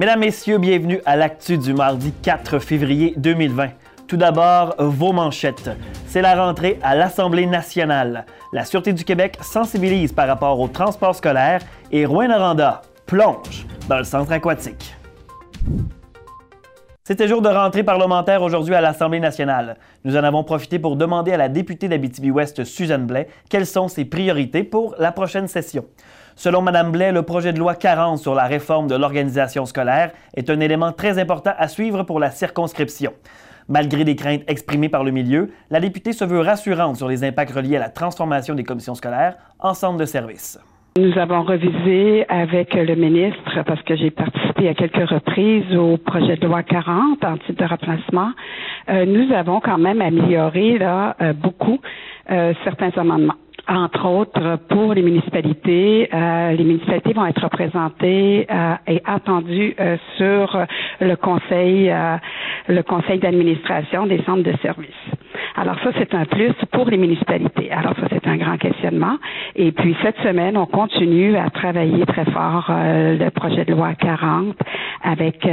Mesdames, Messieurs, bienvenue à l'actu du mardi 4 février 2020. Tout d'abord, vos manchettes. C'est la rentrée à l'Assemblée nationale. La Sûreté du Québec sensibilise par rapport au transport scolaire et Rouen-Noranda plonge dans le centre aquatique. C'était jour de rentrée parlementaire aujourd'hui à l'Assemblée nationale. Nous en avons profité pour demander à la députée d'Abitibi-Ouest, Suzanne Blais, quelles sont ses priorités pour la prochaine session. Selon Mme Blais, le projet de loi 40 sur la réforme de l'organisation scolaire est un élément très important à suivre pour la circonscription. Malgré des craintes exprimées par le milieu, la députée se veut rassurante sur les impacts reliés à la transformation des commissions scolaires en centres de services. Nous avons revisé avec le ministre, parce que j'ai participé à quelques reprises au projet de loi 40 en titre de remplacement. Euh, nous avons quand même amélioré là, euh, beaucoup euh, certains amendements entre autres pour les municipalités. Euh, les municipalités vont être représentées euh, et attendues euh, sur le conseil, le conseil d'administration des centres de services. Alors ça, c'est un plus pour les municipalités. Alors ça, c'est un grand questionnement. Et puis cette semaine, on continue à travailler très fort le projet de loi 40 avec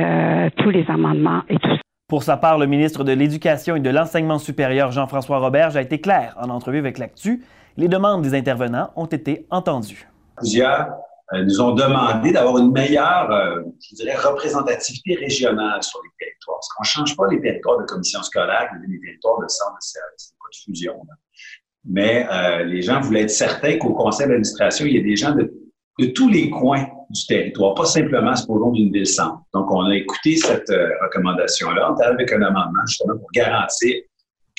tous les amendements et tout ça. Pour sa part, le ministre de l'Éducation et de l'Enseignement supérieur, Jean-François Roberge, a été clair en entrevue avec l'Actu les demandes des intervenants ont été entendues. Plusieurs euh, nous ont demandé d'avoir une meilleure, euh, je dirais, représentativité régionale sur les territoires. Parce qu'on ne change pas les territoires de commission scolaire, les territoires de centre de service, pas de fusion. Mais euh, les gens voulaient être certains qu'au conseil d'administration, il y a des gens de, tous les coins du territoire, pas simplement supposons d'une ville-centre. Donc, on a écouté cette recommandation-là. On est avec un amendement justement pour garantir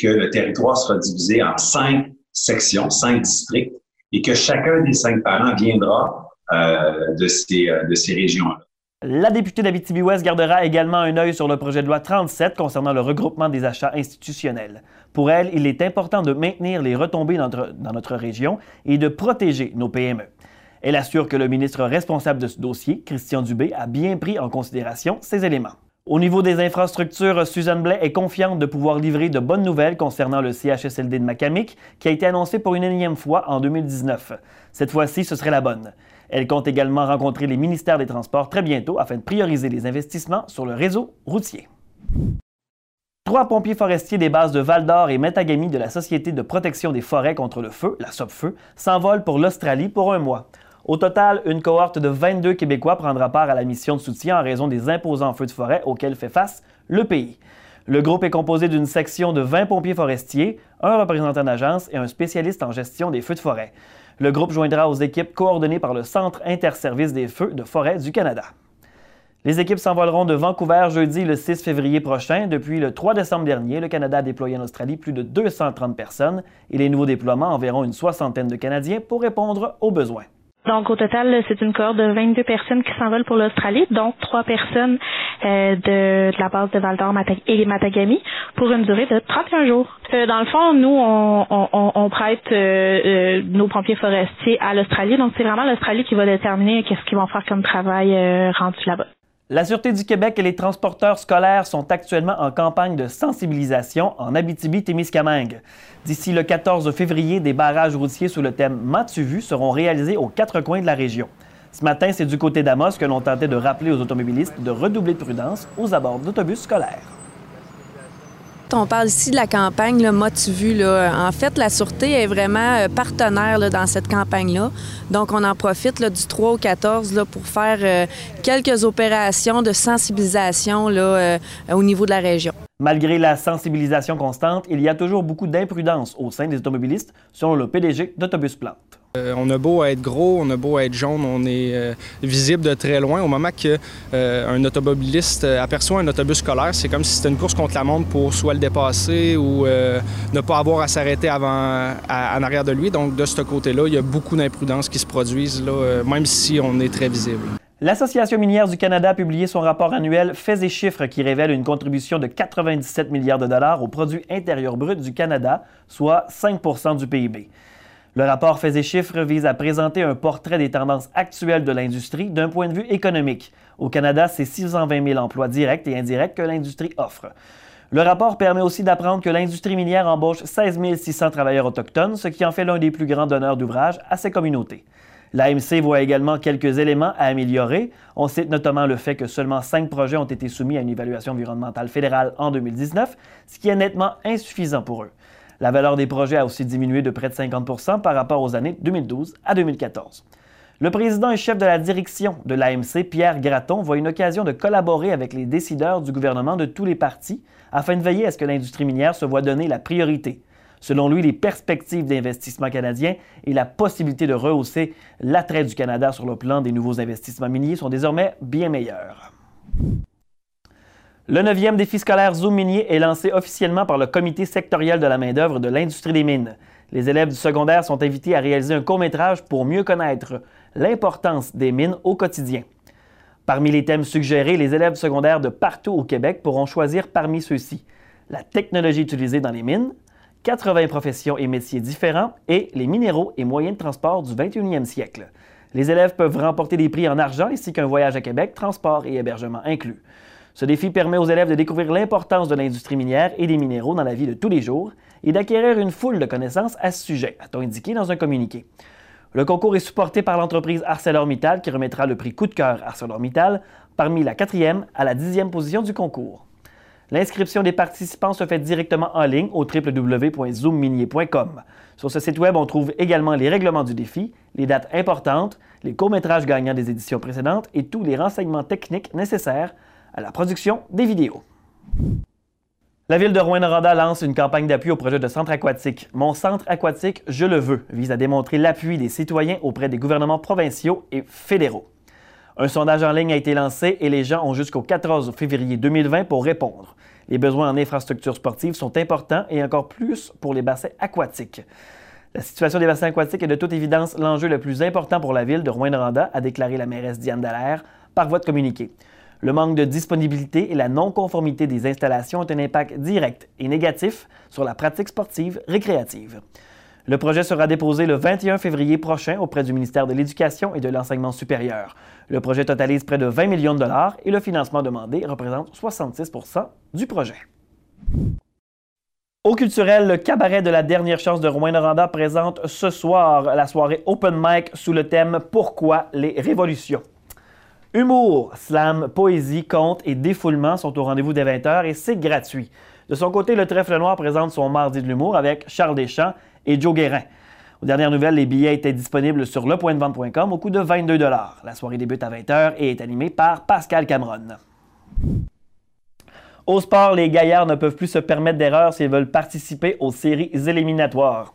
que le territoire sera divisé en cinq sections, cinq districts, et que chacun des cinq parents viendra euh, de ces, euh, de ces régions-là. La députée d'Abitibi-Ouest gardera également un œil sur le projet de loi 37 concernant le regroupement des achats institutionnels. Pour elle, il est important de maintenir les retombées dans notre, dans notre région et de protéger nos PME. Elle assure que le ministre responsable de ce dossier, Christian Dubé, a bien pris en considération ces éléments. Au niveau des infrastructures, Suzanne Blais est confiante de pouvoir livrer de bonnes nouvelles concernant le CHSLD de Macamic, qui a été annoncé pour une énième fois en 2019. Cette fois-ci, ce serait la bonne. Elle compte également rencontrer les ministères des Transports très bientôt afin de prioriser les investissements sur le réseau routier. Trois pompiers forestiers des bases de Val-d'Or et Metagami de la Société de protection des forêts contre le feu, la SOPFEU, s'envolent pour l'Australie pour un mois. Au total, une cohorte de 22 Québécois prendra part à la mission de soutien en raison des imposants feux de forêt auxquels fait face le pays. Le groupe est composé d'une section de 20 pompiers forestiers, un représentant d'agence et un spécialiste en gestion des feux de forêt. Le groupe joindra aux équipes coordonnées par le Centre interservice des feux de forêt du Canada. Les équipes s'envoleront de Vancouver jeudi le 6 février prochain. Depuis le 3 décembre dernier, le Canada a déployé en Australie plus de 230 personnes et les nouveaux déploiements enverront une soixantaine de Canadiens pour répondre aux besoins. Donc, au total, c'est une cohorte de 22 personnes qui s'envolent pour l'Australie, donc trois personnes euh, de, la base de Val d'Or et Matagami pour une durée de 31 jours. Euh, dans le fond, nous, on, prête euh, nos pompiers forestiers à l'Australie. Donc, c'est vraiment l'Australie qui va déterminer qu'est-ce qu'ils vont faire comme travail rendu là-bas. La Sûreté du Québec et les transporteurs scolaires sont actuellement en campagne de sensibilisation en Abitibi-Témiscamingue. D'ici le 14 février, des barrages routiers sous le thème M'as-tu vu seront réalisés aux quatre coins de la région. Ce matin, c'est du côté d'Amos que l'on tentait de rappeler aux automobilistes de redoubler de prudence aux abords d'autobus scolaires. On parle ici de la campagne. Là. En fait, la Sûreté est vraiment euh, partenaire dans cette campagne-là. Donc, on en profite du 3 au 14 là, pour faire euh, quelques opérations de sensibilisation euh, au niveau de la région. Malgré la sensibilisation constante, il y a toujours beaucoup d'imprudence au sein des automobilistes, selon le PDG d'Autobus Plante. Euh, on a beau être gros, on a beau être jaune, on est euh, visible de très loin. Au moment qu'un euh, automobiliste aperçoit un autobus scolaire, c'est comme si c'était une course contre la montre pour soit le dépasser ou ne pas avoir à s'arrêter avant, en arrière de lui. Donc de ce côté-là, il y a beaucoup d'imprudences qui se produisent, là, même si on est très visible. L'Association minière du Canada a publié son rapport annuel Faits et chiffres qui révèle une contribution de 97 milliards de dollars au produit intérieur brut du Canada, soit 5% du PIB. Le rapport Fait et chiffres vise à présenter un portrait des tendances actuelles de l'industrie d'un point de vue économique. Au Canada, c'est 620 000 emplois directs et indirects que l'industrie offre. Le rapport permet aussi d'apprendre que l'industrie minière embauche 16 600 travailleurs autochtones, ce qui en fait l'un des plus grands donneurs d'ouvrages à ces communautés. L'AMC voit également quelques éléments à améliorer. On cite notamment le fait que seulement cinq projets ont été soumis à une évaluation environnementale fédérale en 2019, ce qui est nettement insuffisant pour eux. La valeur des projets a aussi diminué de près de 50% par rapport aux années 2012 à 2014. Le président et chef de la direction de l'AMC, Pierre Gratton, voit une occasion de collaborer avec les décideurs du gouvernement de tous les partis afin de veiller à ce que l'industrie minière se voit donner la priorité. Selon lui, les perspectives d'investissement canadien et la possibilité de rehausser l'attrait du Canada sur le plan des nouveaux investissements miniers sont désormais bien meilleures. Le neuvième défi scolaire Zoom minier est lancé officiellement par le Comité sectoriel de la main-d'œuvre de l'industrie des mines. Les élèves du secondaire sont invités à réaliser un court-métrage pour mieux connaître l'importance des mines au quotidien. Parmi les thèmes suggérés, les élèves secondaires de partout au Québec pourront choisir parmi ceux-ci la technologie utilisée dans les mines, 80 professions et métiers différents et les minéraux et moyens de transport du 21e siècle. Les élèves peuvent remporter des prix en argent ainsi qu'un voyage à Québec, transport et hébergement inclus. Ce défi permet aux élèves de découvrir l'importance de l'industrie minière et des minéraux dans la vie de tous les jours et d'acquérir une foule de connaissances à ce sujet, a-t-on indiqué dans un communiqué. Le concours est supporté par l'entreprise ArcelorMittal qui remettra le prix coup de cœur ArcelorMittal parmi la quatrième à la dixième position du concours. L'inscription des participants se fait directement en ligne au www.zoomminier.com. Sur ce site web, on trouve également les règlements du défi, les dates importantes, les courts-métrages gagnants des éditions précédentes et tous les renseignements techniques nécessaires à la production des vidéos. La ville de Rouen-Noranda lance une campagne d'appui au projet de centre aquatique. Mon centre aquatique, je le veux, vise à démontrer l'appui des citoyens auprès des gouvernements provinciaux et fédéraux. Un sondage en ligne a été lancé et les gens ont jusqu'au 14 février 2020 pour répondre. Les besoins en infrastructures sportives sont importants et encore plus pour les bassins aquatiques. La situation des bassins aquatiques est de toute évidence l'enjeu le plus important pour la ville de Rouen-Noranda, a déclaré la mairesse Diane Dallaire par voie de communiqué. Le manque de disponibilité et la non-conformité des installations ont un impact direct et négatif sur la pratique sportive récréative. Le projet sera déposé le 21 février prochain auprès du ministère de l'Éducation et de l'Enseignement supérieur. Le projet totalise près de 20 millions de dollars et le financement demandé représente 66% du projet. Au culturel, le cabaret de la dernière chance de Rouen-Noranda présente ce soir la soirée Open Mic sous le thème Pourquoi les révolutions. Humour, slam, poésie, conte et défoulement sont au rendez-vous des 20h et c'est gratuit. De son côté, le Trèfle Noir présente son Mardi de l'humour avec Charles Deschamps et Joe Guérin. Aux dernières nouvelles, les billets étaient disponibles sur lepointdevente.com au coût de 22 La soirée débute à 20h et est animée par Pascal Cameron. Au sport, les gaillards ne peuvent plus se permettre d'erreurs s'ils veulent participer aux séries éliminatoires.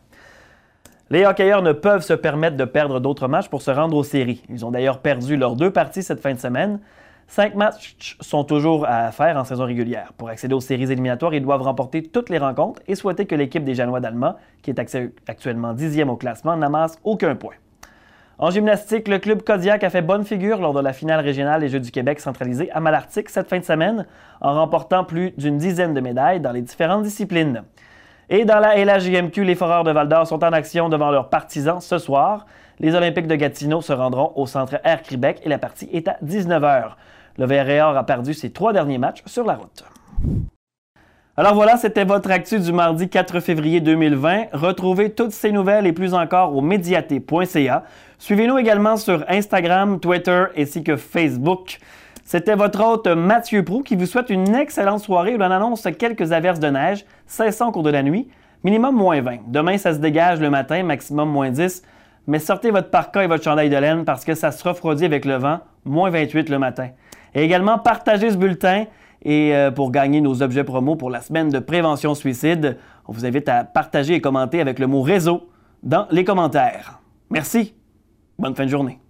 Les hockeyeurs ne peuvent se permettre de perdre d'autres matchs pour se rendre aux séries. Ils ont d'ailleurs perdu leurs deux parties cette fin de semaine. Cinq matchs sont toujours à faire en saison régulière. Pour accéder aux séries éliminatoires, ils doivent remporter toutes les rencontres et souhaiter que l'équipe des Janois d'Allemand, qui est actuellement dixième au classement, n'amasse aucun point. En gymnastique, le club Kodiak a fait bonne figure lors de la finale régionale des Jeux du Québec centralisée à Malartic cette fin de semaine, en remportant plus d'une dizaine de médailles dans les différentes disciplines. Et dans la LHJMQ, les Foreurs de Val-d'Or sont en action devant leurs partisans ce soir. Les Olympiques de Gatineau se rendront au centre Air Québec et la partie est à 19h. Le VRR a perdu ses trois derniers matchs sur la route. Alors voilà, c'était votre actu du mardi 4 février 2020. Retrouvez toutes ces nouvelles et plus encore au médiaté.ca. Suivez-nous également sur Instagram, Twitter ainsi que Facebook. C'était votre hôte Mathieu Prou qui vous souhaite une excellente soirée où l'on annonce quelques averses de neige, cessant au cours de la nuit, minimum moins 20. Demain, ça se dégage le matin, maximum moins 10. Mais sortez votre parka et votre chandail de laine parce que ça se refroidit avec le vent, moins 28 le matin. Et également, partagez ce bulletin et euh, pour gagner nos objets promo pour la semaine de prévention suicide, on vous invite à partager et commenter avec le mot réseau dans les commentaires. Merci. Bonne fin de journée.